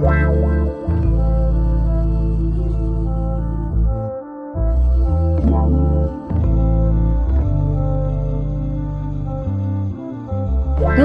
Wow.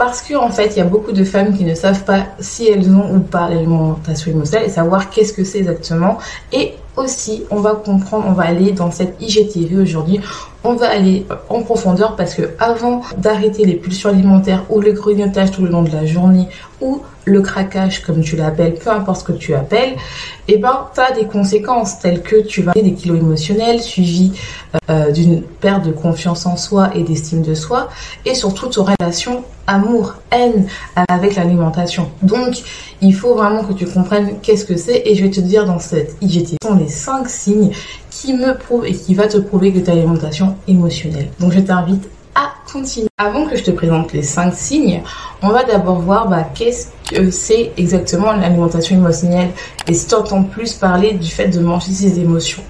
Parce qu'en en fait, il y a beaucoup de femmes qui ne savent pas si elles ont ou pas l'alimentation émotionnelle et savoir qu'est-ce que c'est exactement. Et aussi, on va comprendre, on va aller dans cette IGTV aujourd'hui, on va aller en profondeur parce que avant d'arrêter les pulsions alimentaires ou le grignotage tout le long de la journée ou le craquage comme tu l'appelles, peu importe ce que tu appelles, et eh ben tu as des conséquences telles que tu vas des kilos émotionnels suivis euh, d'une perte de confiance en soi et d'estime de soi et surtout ton relation amour, haine avec l'alimentation. Donc, il faut vraiment que tu comprennes qu'est-ce que c'est et je vais te dire dans cette IGT sont les cinq signes qui me prouvent et qui va te prouver que tu as alimentation émotionnelle. Donc, je t'invite Avant que je te présente les cinq signes, on va d'abord voir bah, qu'est-ce que c'est exactement l'alimentation émotionnelle et si tu entends plus parler du fait de manger ses émotions.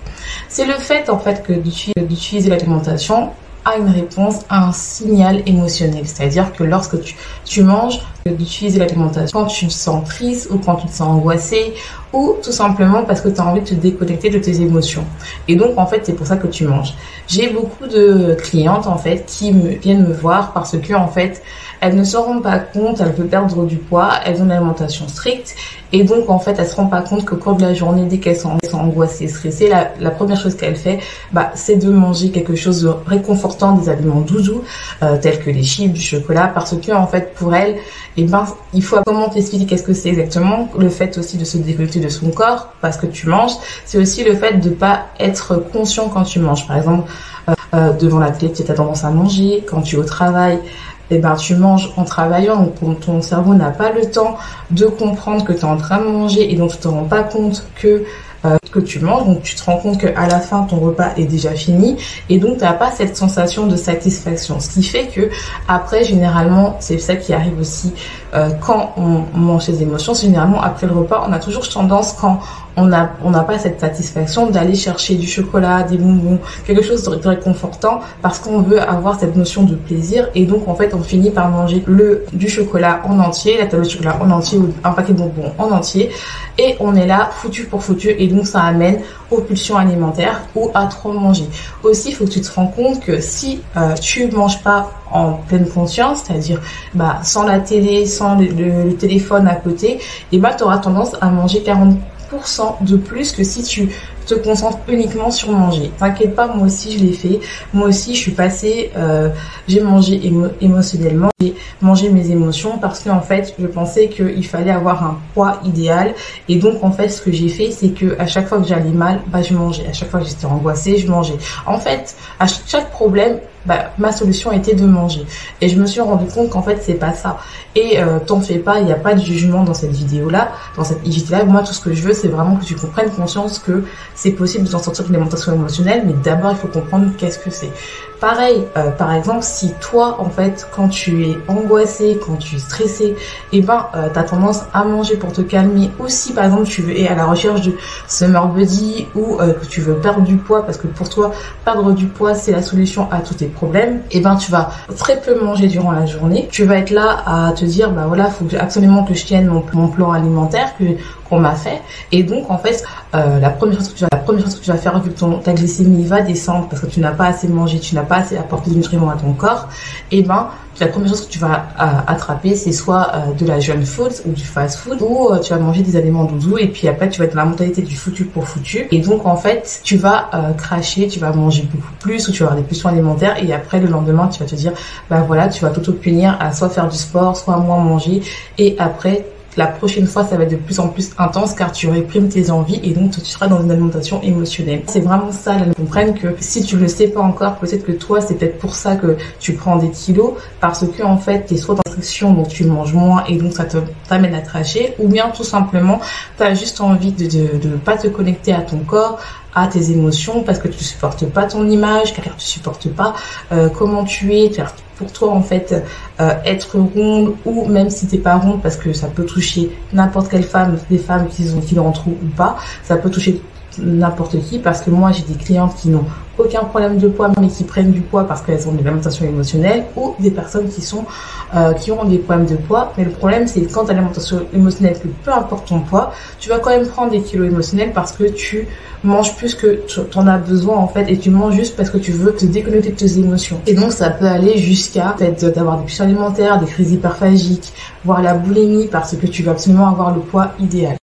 C'est le fait en fait que d'utiliser l'alimentation une réponse à un signal émotionnel. C'est-à-dire que lorsque tu, tu manges, d'utiliser l'alimentation quand tu te sens triste ou quand tu te sens angoissé ou tout simplement parce que tu as envie de te déconnecter de tes émotions. Et donc en fait, c'est pour ça que tu manges. J'ai beaucoup de clientes en fait qui viennent me voir parce que en fait, elles ne se rendent pas compte, elles veulent perdre du poids, elles ont une alimentation stricte et donc en fait, elles se rendent pas compte que cours de la journée, dès qu'elles sont, angoissées, stressées, la, première chose qu'elles font, bah, c'est de manger quelque chose de réconfortant, des aliments doudous, euh, tels que les chips, du chocolat, parce que en fait, pour elles, et eh ben, il faut comment t'expliquer qu'est-ce que c'est exactement? Le fait aussi de se déconnecter de son corps parce que tu manges, c'est aussi le fait de pas être conscient quand tu manges. Par exemple, euh, euh, devant la télé, tu as tendance à manger. Quand tu es au travail, eh ben, tu manges en travaillant, donc ton cerveau n'a pas le temps de comprendre que tu es en train de manger et donc tu te rends pas compte que euh, que tu manges. Donc tu te rends compte qu'à la fin ton repas est déjà fini et donc tu n'as pas cette sensation de satisfaction. Ce qui fait que après généralement c'est ça qui arrive aussi euh, quand on mange ses émotions. Généralement après le repas on a toujours tendance quand on n'a on pas cette satisfaction d'aller chercher du chocolat, des bonbons, quelque chose de réconfortant parce qu'on veut avoir cette notion de plaisir et donc en fait on finit par manger le du chocolat en entier, la tablette de chocolat en entier ou un paquet de bonbons en entier et on est là foutu pour foutu et donc ça amène aux pulsions alimentaires ou à trop manger. Aussi, il faut que tu te rends compte que si euh, tu manges pas en pleine conscience, c'est-à-dire bah, sans la télé, sans le, téléphone à côté, et bah, tu auras tendance à manger 40% de plus que si tu te concentres uniquement sur manger. T'inquiète pas, moi aussi je l'ai fait. Moi aussi je suis passée, euh, j'ai mangé émotionnellement, j'ai mangé mes émotions parce qu'en fait je pensais qu'il fallait avoir un poids idéal et donc en fait ce que j'ai fait c'est que à chaque fois que j'allais mal, bah je mangeais. À chaque fois que j'étais angoissée, je mangeais. En fait, à chaque problème, bah, ma solution était de manger. Et je me suis rendu compte qu'en fait, c'est pas ça. Et euh, t'en fais pas, il n'y a pas de jugement dans cette vidéo-là, dans cette IGT Live. Moi, tout ce que je veux, c'est vraiment que tu comprennes conscience que c'est possible de s'en sortir d'une alimentation émotionnelle, mais d'abord, il faut comprendre qu'est-ce que c'est. Pareil, euh, par exemple, si toi, en fait, quand tu es angoissé, quand tu es stressé, eh ben, euh, tu as tendance à manger pour te calmer. Ou si, par exemple, tu es à la recherche de summer body ou que tu veux perdre du poids, parce que pour toi, perdre du poids, c'est la solution à tous tes problèmes, eh ben tu vas très peu manger durant la journée. Tu vas être là à te dire bah voilà, faut absolument que je tienne mon, plan alimentaire que qu'on m'a fait. Et donc en fait, euh, la première chose que tu vas, faire que ton ta glycémie va descendre parce que tu n'as pas assez mangé, tu n'as pas apporté de nutriments à ton corps, et eh ben la première chose que tu vas attraper, c'est soit de la jeune food ou du fast food, ou tu vas manger des aliments doudous, et puis après, tu vas être dans la mentalité du foutu pour foutu. Et donc, en fait, tu vas cracher, tu vas manger beaucoup plus, ou tu vas avoir des pulsions alimentaires, et après, le lendemain, tu vas te dire, bah voilà, tu vas t'auto-punir à soit faire du sport, soit moins manger, et après, la prochaine fois, ça va être de plus en plus intense car tu réprimes tes envies et donc tu seras dans une alimentation émotionnelle. C'est vraiment ça, là, comprennent que si tu le sais pas encore, peut-être que toi, c'est peut-être pour ça que tu prends des kilos parce que en fait, tu es soit dans restriction, donc tu manges moins et donc ça te t'amène à cracher ou bien tout simplement, tu as juste envie de ne pas te connecter à ton corps, à tes émotions parce que tu supportes pas ton image, car tu supportes pas euh, comment tu es, pour toi en fait euh, être ronde ou même si t'es pas ronde parce que ça peut toucher n'importe quelle femme, des femmes qui ont qui en trop ou pas, ça peut toucher n'importe qui parce que moi j'ai des clientes qui n'ont aucun problème de poids mais qui prennent du poids parce qu'elles ont une alimentation émotionnelle ou des personnes qui sont euh, qui ont des problèmes de poids. Mais le problème c'est quand tu as l'alimentation émotionnelle que peu importe ton poids tu vas quand même prendre des kilos émotionnels parce que tu manges plus que tu en as besoin en fait et tu manges juste parce que tu veux te déconnecter de tes émotions. Et donc ça peut aller jusqu'à peut-être d'avoir des pulsions alimentaires des crises hyperphagiques voire la boulimie parce que tu veux absolument avoir le poids idéal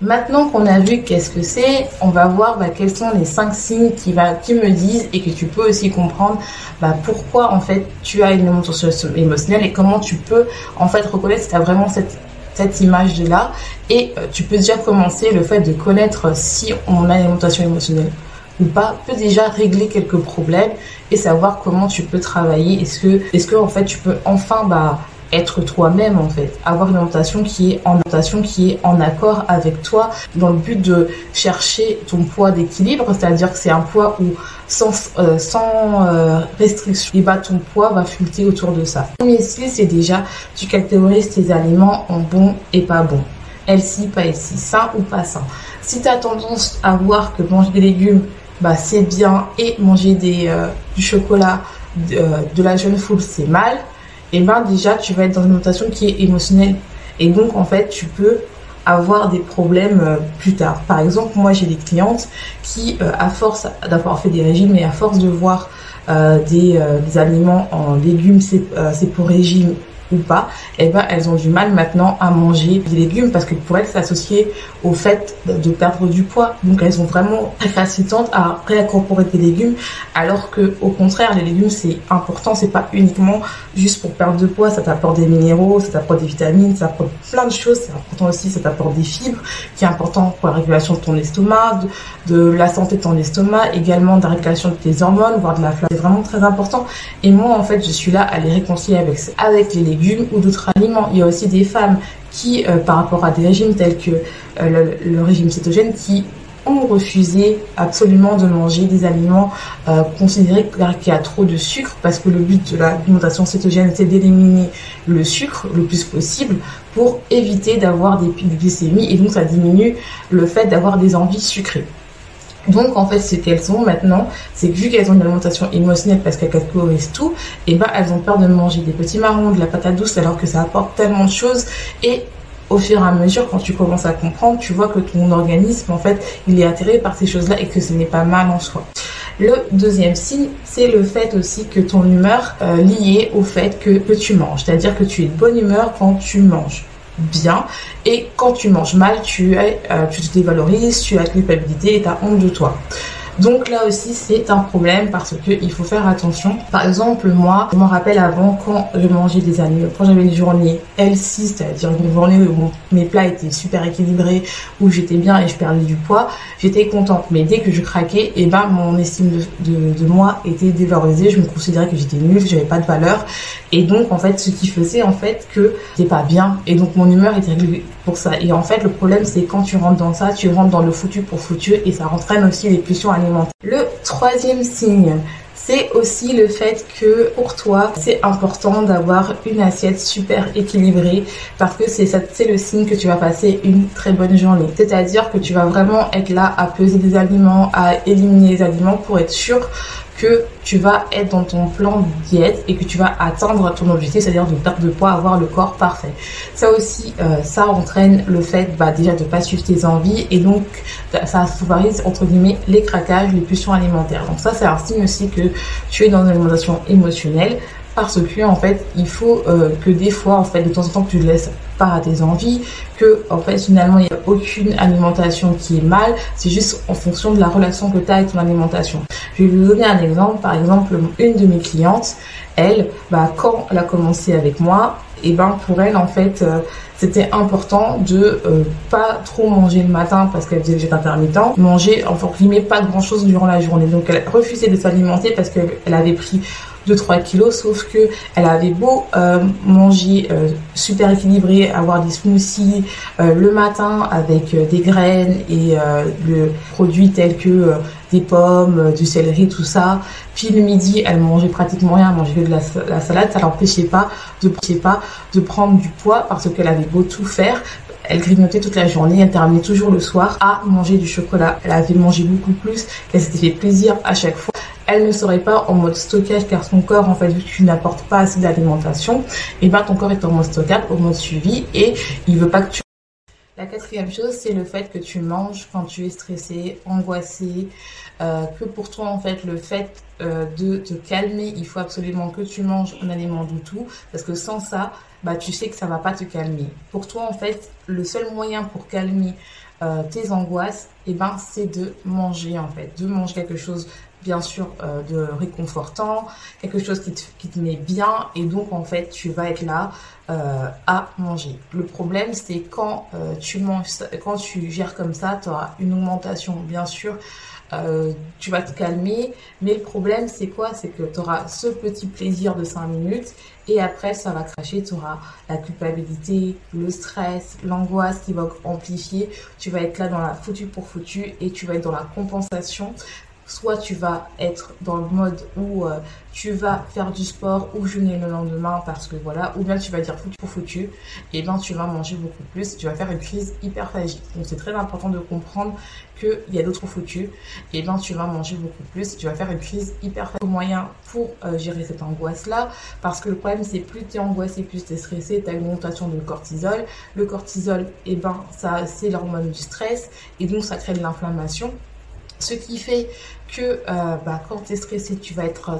Maintenant qu'on a vu qu'est-ce que c'est, on va voir bah, quels sont les cinq signes qui, va, qui me disent et que tu peux aussi comprendre bah, pourquoi en fait tu as une alimentation émotionnelle et comment tu peux en fait reconnaître si tu as vraiment cette, cette image de là et euh, tu peux déjà commencer le fait de connaître si on a une alimentation émotionnelle ou pas. Peut déjà régler quelques problèmes et savoir comment tu peux travailler. Est-ce que est-ce que en fait tu peux enfin bah être toi-même en fait, avoir une alimentation qui est en alimentation qui est en accord avec toi dans le but de chercher ton poids d'équilibre, c'est-à-dire que c'est un poids où sans euh, sans euh, restriction, et bah ton poids va fluctuer autour de ça. Premier style c'est déjà tu catégorises tes aliments en bon et pas bon. Healthy, pas healthy, sain ou pas sain. Si tu as tendance à voir que manger des légumes bah c'est bien et manger des euh, du chocolat de la jeune foule c'est mal et ben déjà tu vas être dans une alimentation qui est émotionnelle et donc en fait tu peux avoir des problèmes euh, plus tard. Par exemple, moi j'ai des clientes qui, euh, à force d'avoir fait des régimes et à force de voir euh, des, aliments en légumes, c'est pour régime ou pas, eh ben elles ont du mal maintenant à manger des légumes parce que pour elles c'est associé au fait de perdre du poids. Donc elles sont vraiment récitantes à réincorporer des légumes alors que au contraire les légumes c'est important, c'est pas uniquement juste pour perdre de poids, ça t'apporte des minéraux, ça t'apporte des vitamines, ça apporte plein de choses, c'est important aussi, ça t'apporte des fibres qui est important pour la régulation de ton estomac, de, de la santé de ton estomac, également de la régulation de tes hormones, voire de la flamme. C'est vraiment très important et moi en fait je suis là à les réconcilier avec avec les légumes ou d'autres aliments. Il y a aussi des femmes qui, euh, par rapport à des régimes tels que euh, le, régime cétogène, qui ont refusé absolument de manger des aliments euh, considérés qu'il y a trop de sucre parce que le but de l'alimentation cétogène c'est d'éliminer le sucre le plus possible pour éviter d'avoir des pics de glycémie et donc ça diminue le fait d'avoir des envies sucrées. Donc en fait, ce qu'elles sont maintenant, c'est que vu qu'elles ont une alimentation émotionnelle parce qu'elles catégorisent tout, et eh ben elles ont peur de manger des petits marrons, de la patate douce, alors que ça apporte tellement de choses. Et au fur et à mesure, quand tu commences à comprendre, tu vois que ton organisme, en fait, il est attiré par ces choses-là et que ce n'est pas mal en soi. Le deuxième signe, c'est le fait aussi que ton humeur euh, liée au fait que tu manges. C'est-à-dire que tu es de bonne humeur quand tu manges bien. Et quand tu manges mal, tu, es, euh, tu te dévalorises, tu as culpabilité et tu as honte de toi. Donc là aussi c'est un problème parce que il faut faire attention. Par exemple moi, je me rappelle avant quand je mangeais des aliments, quand j'avais une journée L6, c'est-à-dire une journée où mes plats étaient super équilibrés, où j'étais bien et je perdais du poids, j'étais contente. Mais dès que je craquais, et eh ben mon estime de, de, moi était dévalorisée. Je me considérais que j'étais nulle, que j'avais pas de valeur. Et donc en fait ce qui faisait en fait que j'étais pas bien. Et donc mon humeur était ça. Et en fait le problème c'est quand tu rentres dans ça, tu rentres dans le foutu pour foutu et ça entraîne aussi les pulsions alimentaires le troisième signe, c'est aussi le fait que pour toi, c'est important d'avoir une assiette super équilibrée parce que c'est le signe que tu vas passer une très bonne journée. C'est-à-dire que tu vas vraiment être là à peser des aliments, à éliminer les aliments pour être sûr que tu vas être dans ton plan de diète et que tu vas atteindre ton objectif, c'est-à-dire de perdre de poids, avoir le corps parfait. Ça aussi, euh, ça entraîne le fait bah, déjà de pas suivre tes envies et donc ça favorise entre guillemets les craquages, les pulsions alimentaires. Donc ça, c'est un signe aussi que tu es dans une alimentation émotionnelle parce que en fait il faut euh, que des fois en fait de temps en temps que tu laisses pas à tes envies que en fait finalement il n'y a aucune alimentation qui est mal. C'est juste en fonction de la relation que tu as avec ton alimentation. Je vais vous donner un exemple. Par exemple une de mes clientes elle bah quand elle a commencé avec moi et ben pour elle en fait euh, c'était important de euh, pas trop manger le matin parce qu'elle faisait le jet intermittent, manger enfin guillemets pas grand chose durant la journée. Donc elle refusait de s'alimenter parce qu'elle avait pris 2-3 kilos, sauf que elle avait beau euh, manger euh, super équilibré, avoir des smoothies euh, le matin avec des graines et le produit tels que des pommes, du céleri, tout ça. Puis le midi, elle mangeait pratiquement rien, elle mangeait que de la, salade. Ça l'empêchait pas de pas de prendre du poids parce qu'elle avait beau tout faire. Elle grignotait toute la journée, elle terminait toujours le soir à manger du chocolat. Elle avait mangé beaucoup plus, elle s'était fait plaisir à chaque fois elle ne serait pas en mode stockage car son corps, en fait, vu que tu n'apportes pas assez d'alimentation, et eh ben ton corps est en mode stockage, au mode suivi et il veut pas que tu la quatrième chose, c'est le fait que tu manges quand tu es stressé, angoissé, euh, que pour toi, en fait, le fait euh, de te calmer, il faut absolument que tu manges un aliment tout, parce que sans ça, bah, tu sais que ça va pas te calmer. Pour toi, en fait, le seul moyen pour calmer euh, tes angoisses, eh ben, c'est de manger, en fait, de manger quelque chose bien sûr euh, de réconfortant, quelque chose qui te, qui te, met bien et donc en fait tu vas être là euh, à manger. Le problème c'est quand euh, tu manges, quand tu gères comme ça, tu auras une augmentation bien sûr. tu vas te calmer, mais le problème c'est quoi? C'est que tu auras ce petit plaisir de 5 minutes et après ça va cracher, tu auras la culpabilité, le stress, l'angoisse qui va amplifier, tu vas être là dans la foutu pour foutu et tu vas être dans la compensation soit tu vas être dans le mode où euh, tu vas faire du sport ou jeûner le lendemain parce que voilà, ou bien tu vas dire foutu pour foutu, et bien tu vas manger beaucoup plus, tu vas faire une crise hyperphagie. Donc c'est très important de comprendre qu'il y a d'autres foutus, et bien tu vas manger beaucoup plus, tu vas faire une crise hyperphagie. moyen pour euh, gérer cette angoisse-là, parce que le problème c'est plus tu es angoissé, plus tu es stressé, tu as une augmentation de cortisol. Le cortisol, et ben ça c'est l'hormone du stress, et donc ça crée de l'inflammation. Ce qui fait que euh, bah, quand tu es stressé, tu vas être,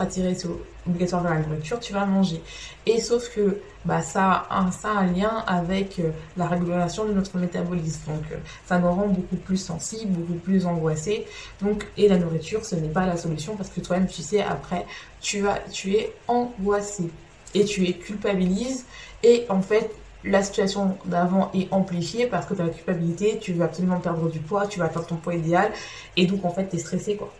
attiré sur, obligatoire vers la nourriture, tu vas manger. Et sauf que bah, ça, a un, lien avec euh, la régulation de notre métabolisme. Donc euh, ça nous rend beaucoup plus sensibles, beaucoup plus angoissés. Donc, et la nourriture, ce n'est pas la solution parce que toi-même, tu sais, après, tu, as, tu es angoissé et tu es culpabilise. Et en fait, la situation d'avant est amplifiée parce que tu as la culpabilité, tu veux absolument perdre du poids, tu vas atteindre ton poids idéal et donc en fait tu es stressé quoi.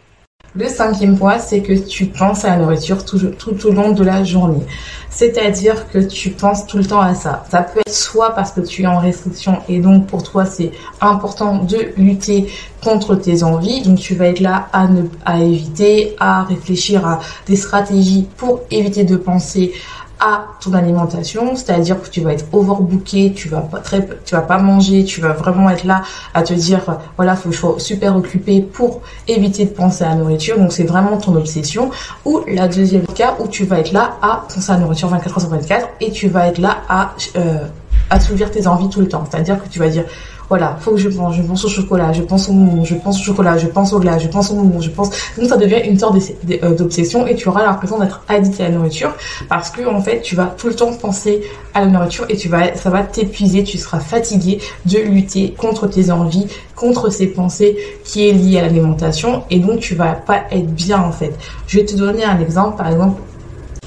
Le cinquième point, c'est que tu penses à la nourriture tout, tout, au long de la journée. C'est-à-dire que tu penses tout le temps à ça. Ça peut être soit parce que tu es en restriction et donc pour toi c'est important de lutter contre tes envies. Donc tu vas être là à, ne, à éviter, à réfléchir à des stratégies pour éviter de penser à ton alimentation, c'est-à-dire que tu vas être overbooké, tu vas pas très, tu vas pas manger, tu vas vraiment être là à te dire voilà faut que je sois super occupé pour éviter de penser à la nourriture. Donc c'est vraiment ton obsession. Ou la deuxième cas où tu vas être là à penser à la nourriture 24 heures sur 24 et tu vas être là à euh, assouvir tes envies tout le temps. C'est-à-dire que tu vas dire voilà, faut que je pense, je pense au chocolat, je pense au moment, je pense au chocolat, je pense au glace, je pense au moment, je pense. Donc ça devient une sorte euh, d'obsession et tu auras l'impression d'être addict à la nourriture parce que en fait tu vas tout le temps penser à la nourriture et tu vas, ça va t'épuiser, tu seras fatigué de lutter contre tes envies, contre ces pensées qui est liée à l'alimentation et donc tu vas pas être bien en fait. Je vais te donner un exemple, par exemple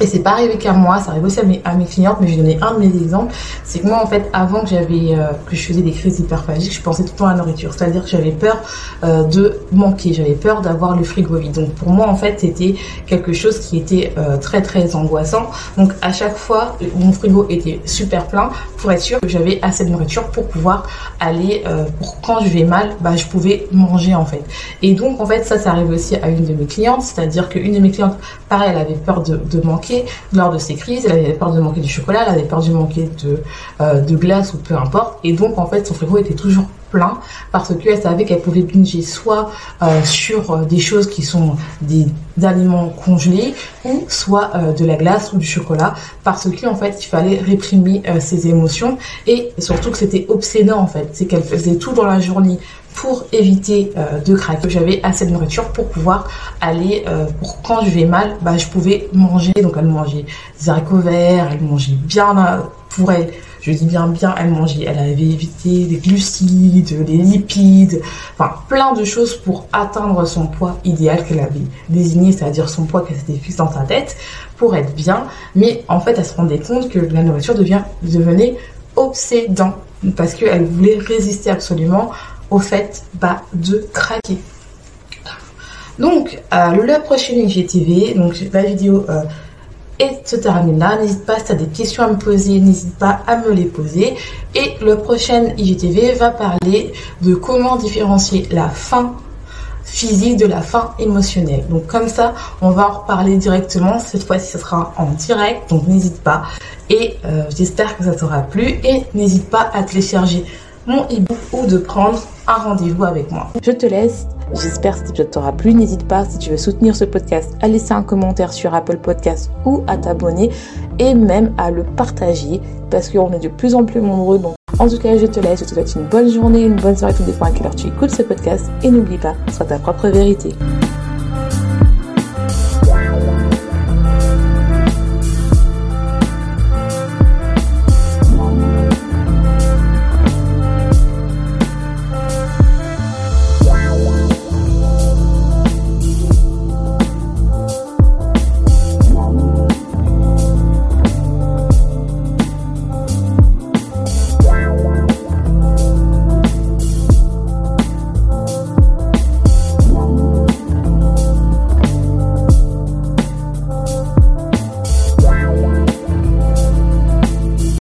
et c'est pas arrivé qu'à moi, ça arrive aussi à mes, à mes clientes, mais je vais donner un de mes exemples. C'est que moi, en fait, avant que j'avais, euh, que je faisais des crises hyperphagiques, je pensais tout le temps à la nourriture. C'est-à-dire que j'avais peur euh, de manquer, j'avais peur d'avoir le frigo vide. Donc pour moi, en fait, c'était quelque chose qui était euh, très très angoissant. Donc à chaque fois, mon frigo était super plein pour être sûr que j'avais assez de nourriture pour pouvoir aller, pour quand je vais mal, bah je pouvais manger en fait. Et donc en fait, ça, ça arrive aussi à une de mes clientes. C'est-à-dire qu'une de mes clientes, pareil, elle avait peur de, de manquer lors de ces crises. Elle avait peur de manquer du chocolat, elle avait peur de manquer de, euh, de glace ou peu importe. Et donc, en fait, son frigo était toujours plein parce qu'elle savait qu'elle pouvait binger soit euh, sur euh, des choses qui sont des, aliments congelés ou soit de la glace ou du chocolat parce qu'en fait il fallait réprimer ses émotions et surtout que c'était obsédant en fait c'est qu'elle faisait tout dans la journée pour éviter euh, de craquer. J'avais assez de nourriture pour pouvoir aller, euh, pour quand je vais mal, bah, je pouvais manger. Donc elle mangeait des haricots verts, elle mangeait bien pour elle. Je dis bien bien, elle mangeait, elle avait évité les glucides, les lipides, enfin plein de choses pour atteindre son poids idéal qu'elle avait désigné, c'est-à-dire son poids qu'elle s'était fixé dans sa tête pour être bien. Mais en fait, elle se rendait compte que la nourriture devient, devenait obsédant parce qu'elle voulait résister absolument au fait bah, de craquer. Donc, euh, le prochain IGTV, donc la vidéo euh, est se termine là. N'hésite pas, si tu as des questions à me poser, n'hésite pas à me les poser. Et le prochain IGTV va parler de comment différencier la faim physique de la faim émotionnelle. Donc comme ça, on va en reparler directement. Cette fois-ci, ce sera en direct, donc n'hésite pas. Et euh, j'espère que ça t'aura plu. Et n'hésite pas à télécharger mon e-book ou de prendre un rendez-vous avec moi. Je te laisse. J'espère que cet épisode t'aura plu. N'hésite pas, si tu veux soutenir ce podcast, à laisser un commentaire sur Apple Podcast ou à t'abonner et même à le partager parce qu'on est de plus en plus nombreux. Donc, en tout cas, je te laisse. Je te souhaite une bonne journée, une bonne soirée, tout dépend à quelle heure tu écoutes ce podcast. Et n'oublie pas, sois ta propre vérité.